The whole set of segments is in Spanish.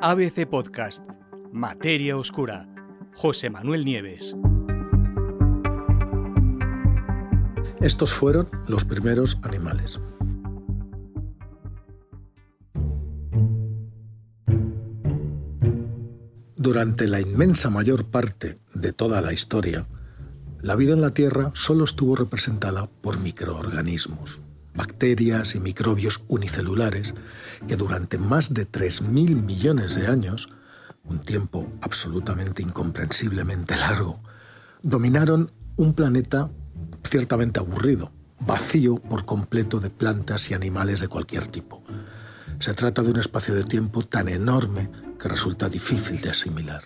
ABC Podcast, Materia Oscura, José Manuel Nieves. Estos fueron los primeros animales. Durante la inmensa mayor parte de toda la historia, la vida en la Tierra solo estuvo representada por microorganismos, bacterias y microbios unicelulares que durante más de 3.000 millones de años, un tiempo absolutamente incomprensiblemente largo, dominaron un planeta ciertamente aburrido, vacío por completo de plantas y animales de cualquier tipo. Se trata de un espacio de tiempo tan enorme que resulta difícil de asimilar.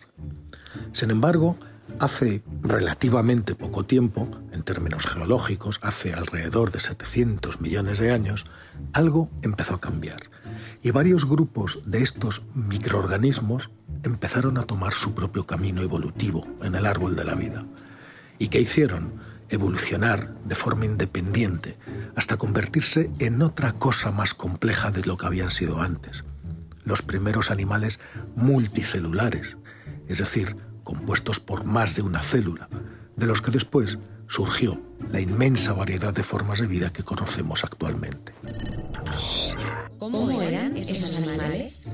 Sin embargo, hace relativamente poco tiempo, en términos geológicos, hace alrededor de 700 millones de años, algo empezó a cambiar. Y varios grupos de estos microorganismos empezaron a tomar su propio camino evolutivo en el árbol de la vida. ¿Y qué hicieron? Evolucionar de forma independiente hasta convertirse en otra cosa más compleja de lo que habían sido antes. Los primeros animales multicelulares, es decir, compuestos por más de una célula, de los que después surgió la inmensa variedad de formas de vida que conocemos actualmente. ¿Cómo eran esos animales?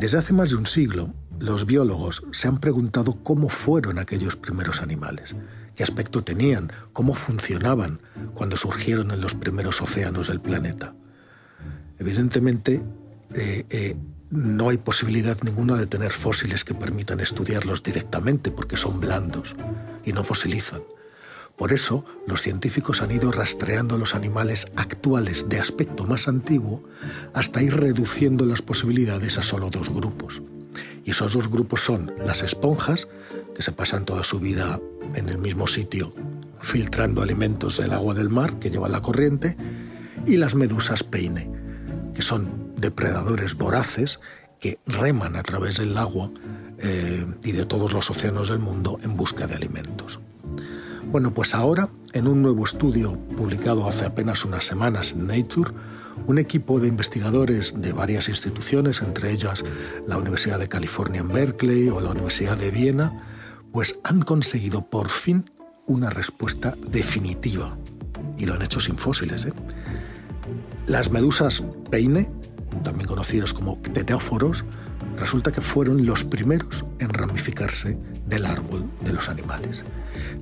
Desde hace más de un siglo, los biólogos se han preguntado cómo fueron aquellos primeros animales, qué aspecto tenían, cómo funcionaban cuando surgieron en los primeros océanos del planeta. Evidentemente, eh, eh, no hay posibilidad ninguna de tener fósiles que permitan estudiarlos directamente porque son blandos y no fosilizan. Por eso, los científicos han ido rastreando los animales actuales de aspecto más antiguo hasta ir reduciendo las posibilidades a solo dos grupos. Y esos dos grupos son las esponjas, que se pasan toda su vida en el mismo sitio filtrando alimentos del agua del mar que lleva la corriente, y las medusas peine, que son depredadores voraces que reman a través del agua eh, y de todos los océanos del mundo en busca de alimentos. Bueno, pues ahora, en un nuevo estudio publicado hace apenas unas semanas en Nature, un equipo de investigadores de varias instituciones, entre ellas la Universidad de California en Berkeley o la Universidad de Viena, pues han conseguido por fin una respuesta definitiva. Y lo han hecho sin fósiles. ¿eh? Las medusas peine, también conocidas como cteróforos, resulta que fueron los primeros en ramificarse del árbol de los animales.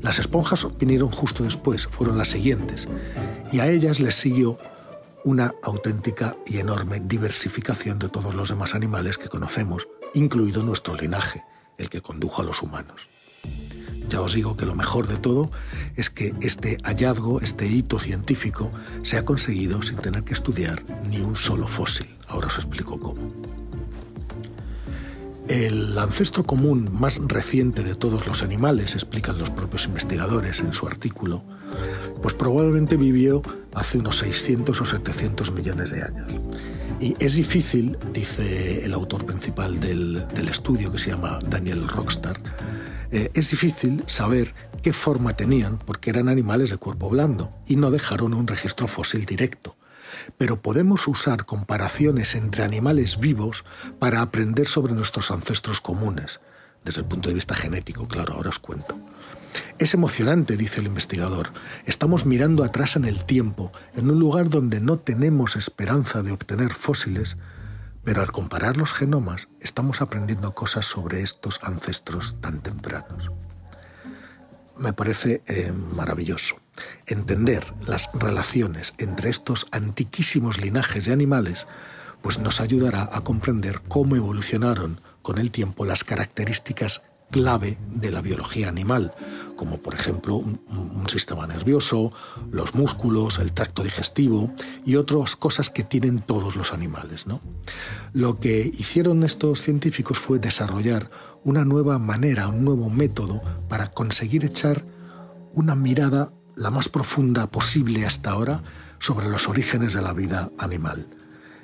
Las esponjas vinieron justo después, fueron las siguientes, y a ellas les siguió una auténtica y enorme diversificación de todos los demás animales que conocemos, incluido nuestro linaje, el que condujo a los humanos. Ya os digo que lo mejor de todo es que este hallazgo, este hito científico, se ha conseguido sin tener que estudiar ni un solo fósil. Ahora os explico cómo. El ancestro común más reciente de todos los animales, explican los propios investigadores en su artículo, pues probablemente vivió hace unos 600 o 700 millones de años. Y es difícil, dice el autor principal del, del estudio, que se llama Daniel Rockstar, eh, es difícil saber qué forma tenían porque eran animales de cuerpo blando y no dejaron un registro fósil directo. Pero podemos usar comparaciones entre animales vivos para aprender sobre nuestros ancestros comunes, desde el punto de vista genético, claro, ahora os cuento. Es emocionante, dice el investigador. Estamos mirando atrás en el tiempo, en un lugar donde no tenemos esperanza de obtener fósiles, pero al comparar los genomas estamos aprendiendo cosas sobre estos ancestros tan tempranos. Me parece eh, maravilloso. Entender las relaciones entre estos antiquísimos linajes de animales pues nos ayudará a comprender cómo evolucionaron con el tiempo las características clave de la biología animal, como por ejemplo un, sistema nervioso, los músculos, el tracto digestivo y otras cosas que tienen todos los animales. ¿no? Lo que hicieron estos científicos fue desarrollar una nueva manera, un nuevo método para conseguir echar una mirada la más profunda posible hasta ahora sobre los orígenes de la vida animal.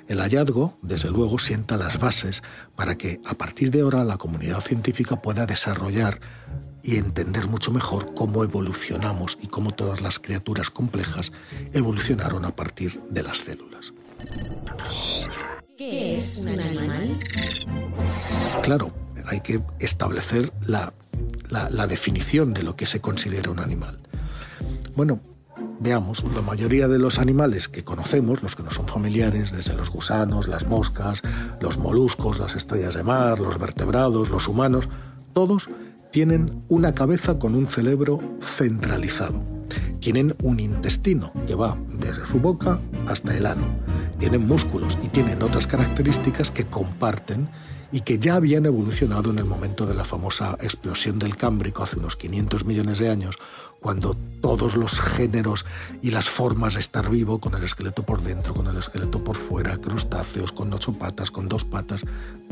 El hallazgo, desde luego, sienta las bases para que a partir de ahora la comunidad científica pueda desarrollar y entender mucho mejor cómo evolucionamos y cómo todas las criaturas complejas evolucionaron a partir de las células. ¿Qué es un animal? claro, hay que establecer la, la definición de lo que se considera un animal. Bueno, Veamos, la mayoría de los animales que conocemos, los que no son familiares, desde los gusanos, las moscas, los moluscos, las estrellas de mar, los vertebrados, los humanos, todos tienen una cabeza con un cerebro centralizado. Tienen un intestino que va desde su boca hasta el ano. Tienen músculos y tienen otras características que comparten y que ya habían evolucionado en el momento de la famosa explosión del Cámbrico hace unos 500 millones de años, cuando todos los géneros y las formas de estar vivo, con el esqueleto por dentro, con el esqueleto por fuera, crustáceos, con ocho patas, con dos patas,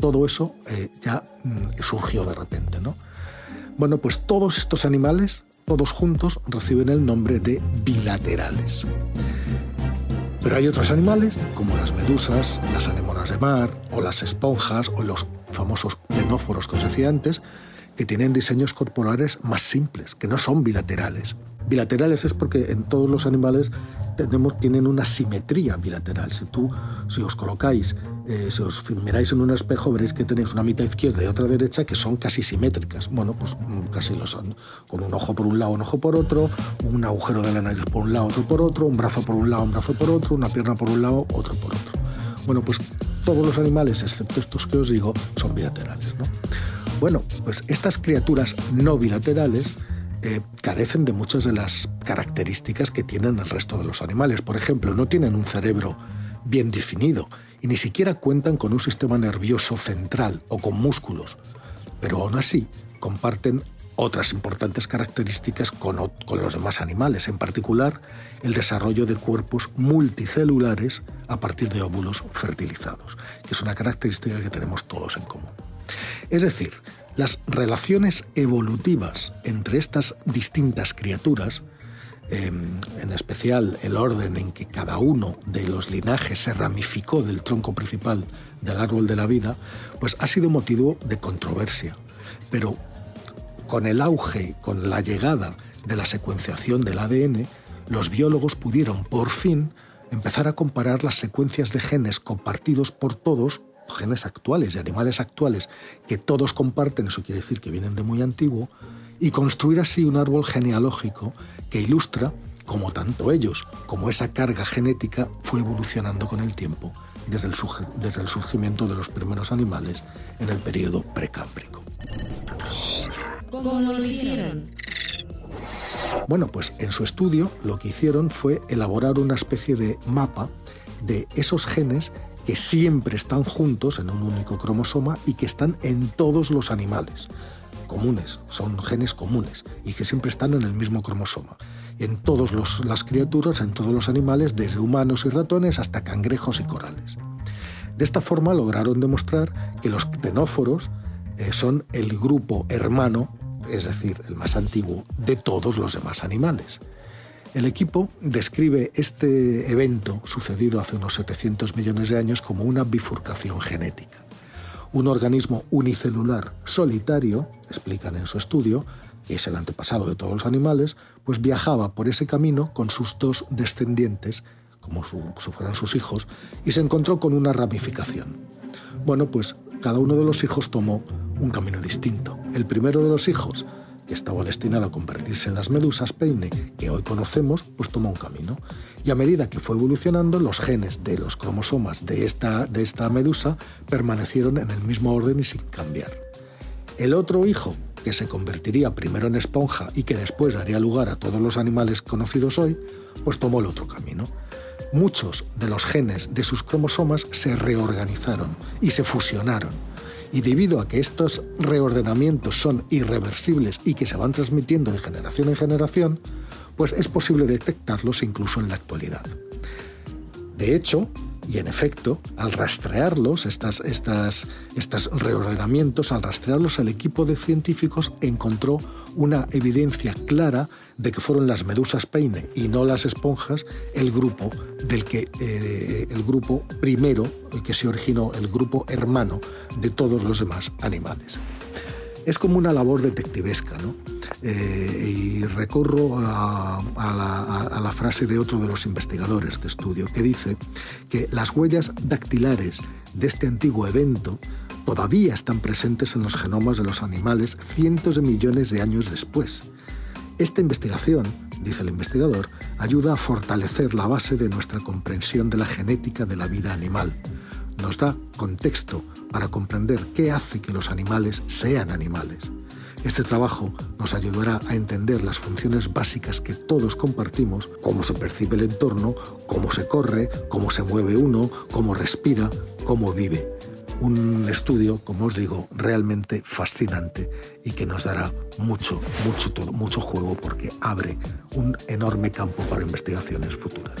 todo eso eh, ya mm, surgió de repente, ¿no? Bueno, pues todos estos animales, todos juntos, reciben el nombre de bilaterales. Pero hay otros animales, como las medusas, las anémonas de mar, o las esponjas, o los famosos tenóforos que os decía antes, que tienen diseños corporales más simples, que no son bilaterales. Bilaterales es porque en todos los animales tenemos, tienen una simetría bilateral. Si tú, si os colocáis, eh, si os miráis en un espejo, veréis que tenéis una mitad izquierda y otra derecha que son casi simétricas. Bueno, pues mm, casi lo son. Con un ojo por un lado, un ojo por otro, un agujero de la nariz por un lado, otro por otro, un brazo por un lado, un brazo por otro, una pierna por un lado, otro por otro. Bueno, pues todos los animales, excepto estos que os digo, son bilaterales. ¿no? Bueno, pues estas criaturas no bilaterales eh, carecen de muchas de las características que tienen el resto de los animales. Por ejemplo, no tienen un cerebro bien definido y ni siquiera cuentan con un sistema nervioso central o con músculos, pero aún así comparten otras importantes características con, con, los demás animales, en particular el desarrollo de cuerpos multicelulares a partir de óvulos fertilizados, que es una característica que tenemos todos en común. Es decir, las relaciones evolutivas entre estas distintas criaturas, em, en especial el orden en que cada uno de los linajes se ramificó del tronco principal del árbol de la vida, pues ha sido motivo de controversia. Pero con el auge, con la llegada de la secuenciación del ADN, los biólogos pudieron por fin empezar a comparar las secuencias de genes compartidos por todos genes actuales y animales actuales que todos comparten, eso quiere decir que vienen de muy antiguo, y construir así un árbol genealógico que ilustra cómo tanto ellos como esa carga genética fue evolucionando con el tiempo desde el, desde el surgimiento de los primeros animales en el periodo precámbrico. ¿Cómo lo hicieron? Bueno, pues en su estudio lo que hicieron fue elaborar una especie de mapa de esos genes que siempre están juntos en un único cromosoma y que están en todos los animales comunes, son genes comunes y que siempre están en el mismo cromosoma. En todas las criaturas, en todos los animales, desde humanos y ratones hasta cangrejos y corales. De esta forma lograron demostrar que los ctenóforos eh, son el grupo hermano, es decir, el más antiguo, de todos los demás animales. El equipo describe este evento sucedido hace unos 700 millones de años como una bifurcación genética. Un organismo unicelular solitario, explican en su estudio, que es el antepasado de todos los animales, pues viajaba por ese camino con sus dos descendientes, como si fueran sus hijos, y se encontró con una ramificación. Bueno, pues cada uno de los hijos tomó un camino distinto. El primero de los hijos estaba destinado a convertirse en las medusas peine que hoy conocemos, pues tomó un camino. Y a medida que fue evolucionando, los genes de los cromosomas de esta, de esta medusa permanecieron en el mismo orden y sin cambiar. El otro hijo, que se convertiría primero en esponja y que después daría lugar a todos los animales conocidos hoy, pues tomó el otro camino. Muchos de los genes de sus cromosomas se reorganizaron y se fusionaron y debido a que estos reordenamientos son irreversibles y que se van transmitiendo de generación en generación, pues es posible detectarlos incluso en la actualidad. De hecho, y en efecto, al rastrearlos, estas, estos reordenamientos, al rastrearlos, el equipo de científicos encontró una evidencia clara de que fueron las medusas peine y no las esponjas el grupo del que eh, el grupo primero que se originó, el grupo hermano de todos los demás animales. Es como una labor detectivesca, ¿no? Eh, y recurro a, la, frase de otro de los investigadores que estudio, que dice que las huellas dactilares de este antiguo evento todavía están presentes en los genomas de los animales cientos de millones de años después. Esta investigación, dice el investigador, ayuda a fortalecer la base de nuestra comprensión de la genética de la vida animal. Nos da contexto para comprender qué hace que los animales sean animales. Este trabajo nos ayudará a entender las funciones básicas que todos compartimos, cómo se percibe el entorno, cómo se corre, cómo se mueve uno, cómo respira, cómo vive. Un estudio, como os digo, realmente fascinante y que nos dará mucho, mucho, mucho juego porque abre un enorme campo para investigaciones futuras.